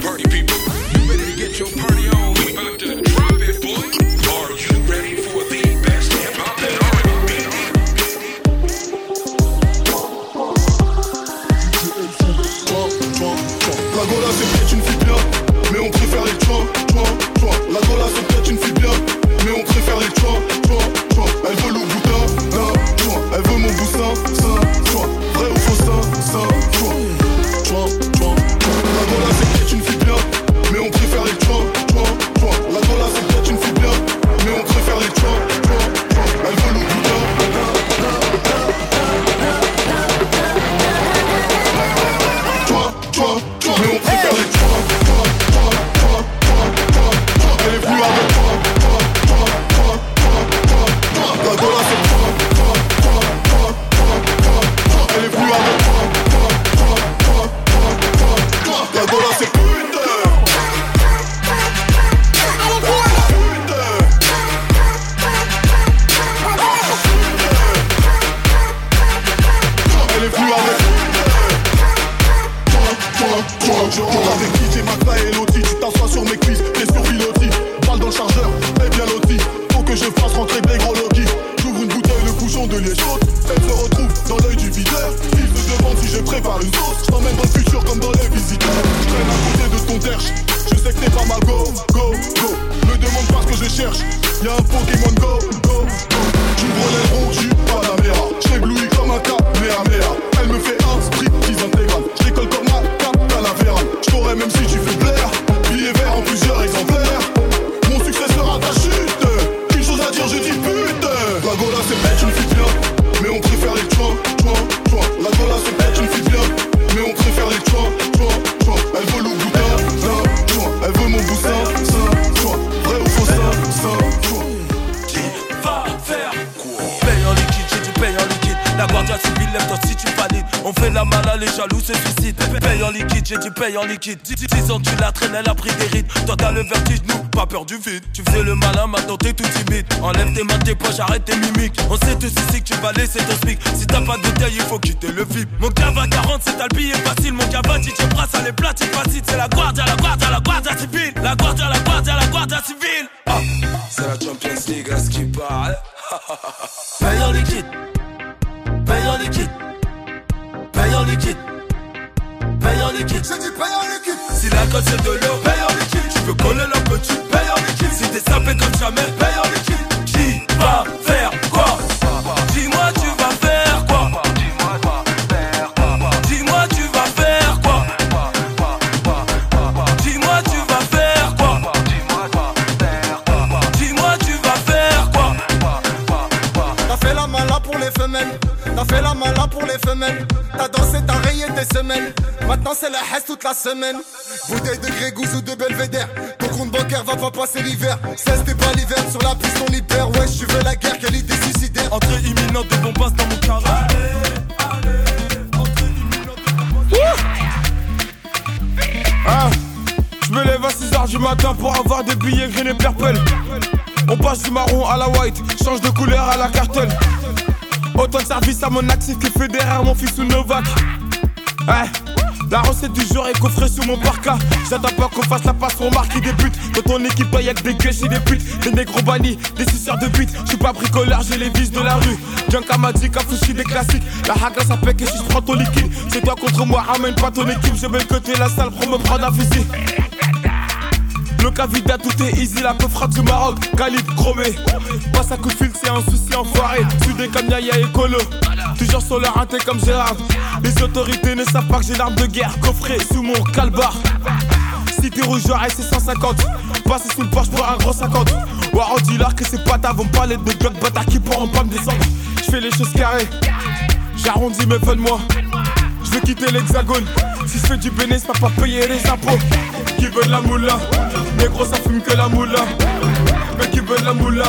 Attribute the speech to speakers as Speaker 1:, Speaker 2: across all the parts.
Speaker 1: party people. You ready to get your party en liquide. 10 ans tu la traînes, elle a pris des rides. Toi t'as le vertige, nous, pas peur du vide. Tu faisais le malin, maintenant t'es tout timide. Enlève tes mains, tes poches, arrête tes mimiques. On sait tous ici que tu vas laisser ton smic. Si t'as pas de bouteille, il faut quitter le VIP. Mon gars va 40, c'est le billet facile. Mon gars va DJ Brass, à les platines facile. C'est la guardia, la guardia, la guardia civile. La guardia, la guardia, la guardia civile. Ah, c'est la Champions League à ce qui parle. Paye en liquide. Paye en liquide. Paye en liquide. Paye en liquide.
Speaker 2: J'ai dit paye en liquide.
Speaker 1: Si la cote c'est de l'eau, paye en liquide. Tu veux coller la petite, paye en liquide. Si t'es sapé comme jamais, paye en liquide.
Speaker 2: T'as dansé, t'as rayé tes semelles. Maintenant c'est la hesse toute la semaine. Bouteille de Grégouze ou de Belvédère. Ton compte bancaire va pas passer l'hiver. 16 t'es pas l'hiver sur la piste on libère. Ouais, je veux la guerre, quelle idée suicidaire.
Speaker 1: Entrée imminente de bombasses dans mon carré.
Speaker 3: Ah, je me lève à 6h du matin pour avoir des billets green et purple. On passe du marron à la white, change de couleur à la cartelle. Autant de service à mon actif que fait mon fils ou Novak. Ouais. La recette du jour est coffrée sur mon parka. J'attends pas qu'on fasse la passe marquer des buts. Dans ton équipe, y'a que des gueuches et des putes. Des négros bannis, des suceurs de buts. J'suis pas bricoleur, j'ai les vis de la rue. Junka m'a dit qu'à des classiques. La hagra ça pèque et si j'prends ton liquide. C'est toi contre moi, ramène pas ton équipe. Je vais le côté la salle pour me prendre un fusil. Le Cavida, tout est easy, la frappe du Maroc, calibre chromé. Passe à coup de fil, c'est un souci enfoiré. Sudé comme Yaya et Colo. Toujours sur leur inté comme Gérard. Les autorités ne savent pas que j'ai l'arme de guerre coffré sous mon calbar. Cité rouge, c'est 150. Passer sous le porche pour un gros 50. Waro dit que c'est pas ta, vont parler de bloc bâtard qui pourront pas me descendre. J'fais les choses carrées. J'arrondis mes fins de moi. J'veux quitter l'hexagone. Si j'fais du bénéfice, pas pour payer les impôts. Qui veulent la moula. Négro ça fume que la moula. Mais qui veulent la moula.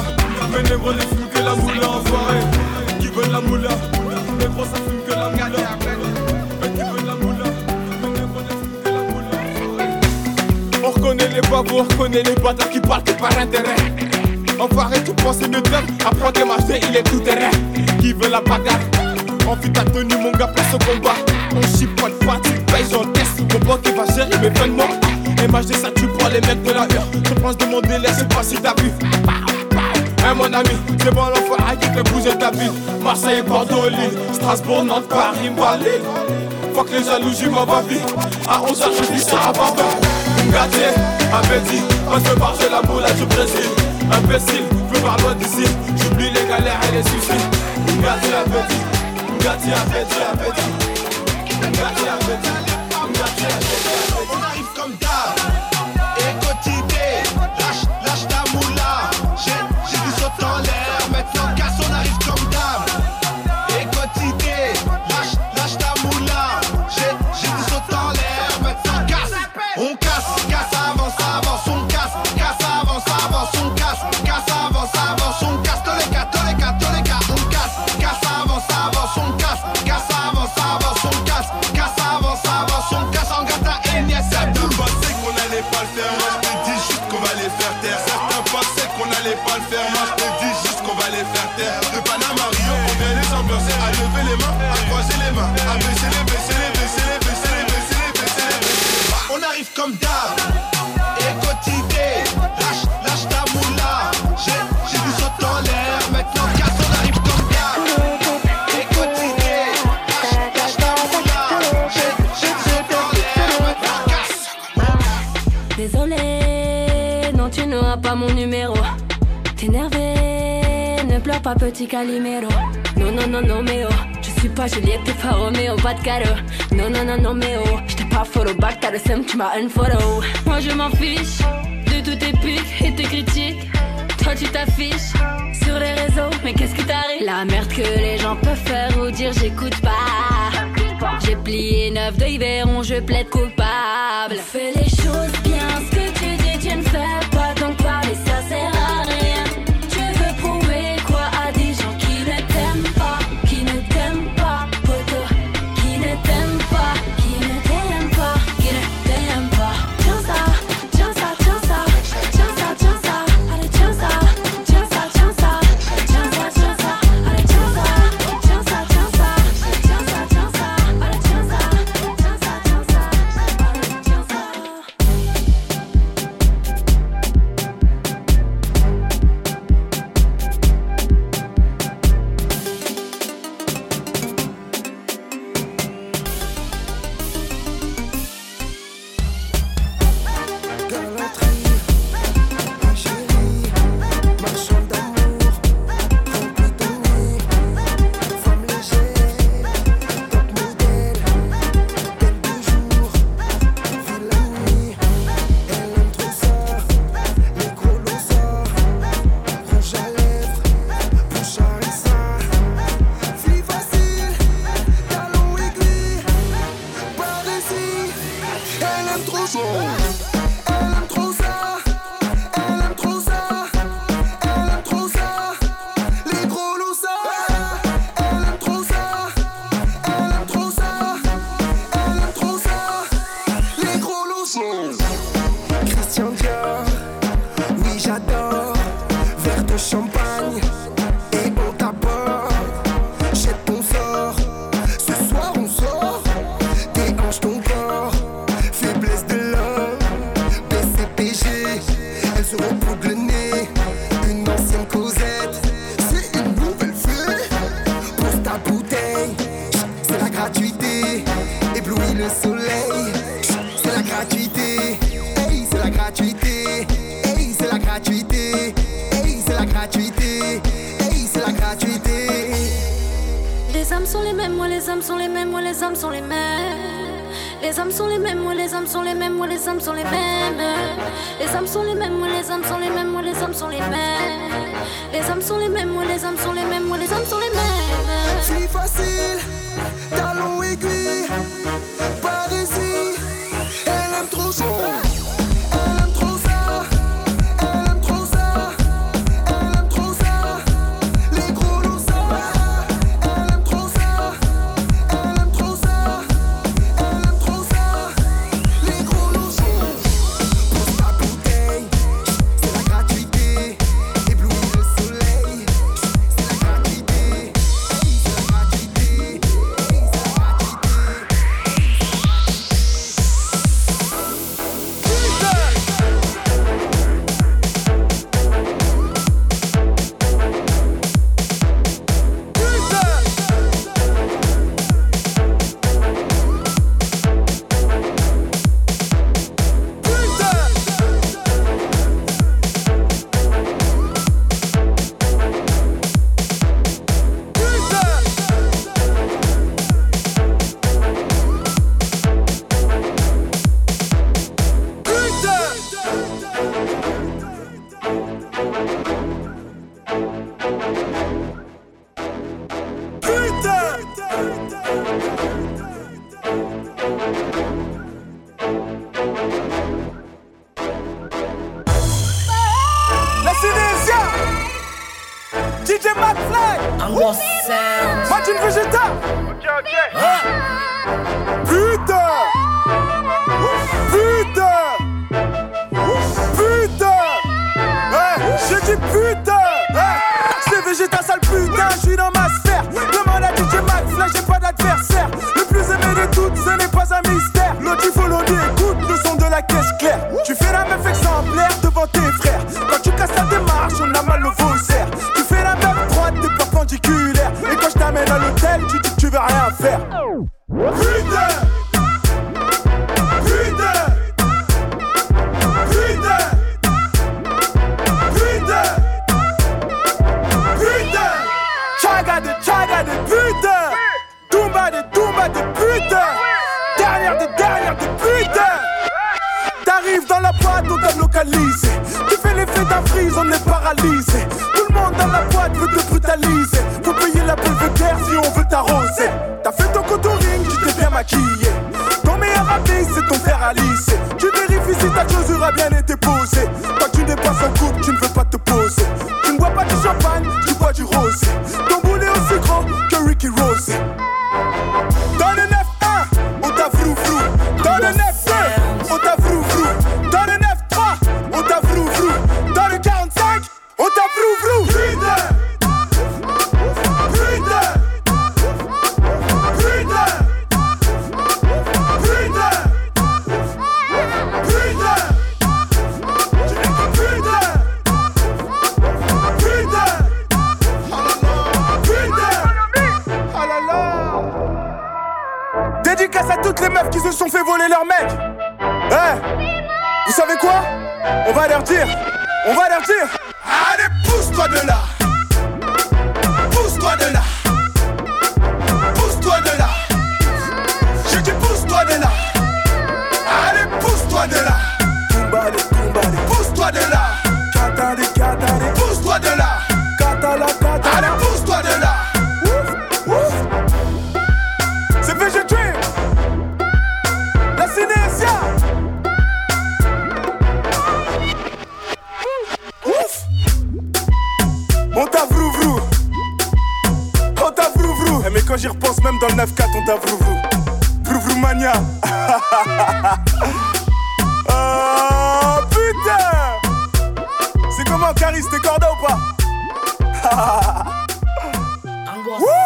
Speaker 3: Mais négro ne fume que la moula enfoiré Qui veulent la moula. Négro ça fume que la moula. Mais qui veulent la moula. Mais négro ne fume que la moula On reconnaît les babous, on reconnaît les bâtards qui parlent que par intérêt. Enfoiré tout pensée de tête Après que marché il est tout terrain. Qui veut la bagarre? Envie ta tenue mon gars place au combat. On chie pas de fatigue, paye j'encaisse Mon banque va gérer mes peines Image des statues pour les mecs de la hure. Je pense de mon délai, c'est pas si t'as vu. Hey mon ami, c'est bon l'enfoiré qui fait bouger ta ville Marseille, Bordeaux, Lille, Strasbourg, Nantes, Paris, Malais Faut que les jalousies m'envoient vite. À 11h je dis ça à Barbel Gâté, appétit, on se barge la boule du Brésil Imbécile, veux voir loin d'ici. J'oublie les galères et les soucis. Gâté, appétit, gâté, appétit, appétit. Gâté, appétit
Speaker 4: on arrive à
Speaker 5: lever les mains, à croiser les mains, à baisser les, baisser les, baisser les, baisser les, baisser les, baisser les.
Speaker 4: On arrive comme d'hab. Quotidien, lâche, lâche ta moula. J'ai, j'ai du saut en l'air. Maintenant, casse, on arrive comme d'hab. Quotidien, lâche, lâche ta.
Speaker 6: Désolé, non tu n'auras pas mon numéro. T'es énervé, ne pleure pas petit Calimero. Non non non non mais oh, je suis pas Juliette, t'es pas Roméo, pas de. Non non non non mais oh, j'étais pas follow back, t'as le tu m'as unfollow. Moi je m'en fiche de tous tes pics et tes critiques. Toi tu t'affiches sur les réseaux, mais qu'est-ce qui t'arrive? La merde que les gens peuvent faire ou dire j'écoute pas. J'ai plié neuf de Yveron, je plaide coupable. Fais les choses
Speaker 2: les
Speaker 6: âmes sont les mêmes. Les âmes sont les mêmes, moi les âmes sont les mêmes, moi les âmes sont les mêmes. Les âmes sont les mêmes, moi les âmes sont les mêmes, moi les âmes sont les mêmes. Les âmes sont les mêmes, moi les âmes sont les mêmes, moi les âmes sont les mêmes.
Speaker 2: Vie facile, talon aiguille, par ici, elle aime trop ça.
Speaker 7: Rien à faire. Rude. Rude. Rude. Rude. Rude. Chaga de chaga pute. Touba de touba pute. Derrière de derrière de. T'arrives dans la pâte ou t'as localisé. Tu fais l'effet d'un frise, on est paralyse. Dédicace à toutes les meufs qui se sont fait voler leur mec. Hey, vous savez quoi? On va leur dire, on va leur dire. Allez, pousse-toi de là. Pousse-toi de là. Pousse-toi de là. Je dis pousse-toi de là. Allez, pousse-toi de là. Pousse-toi de là. Comment Caris, t'es corda ou pas?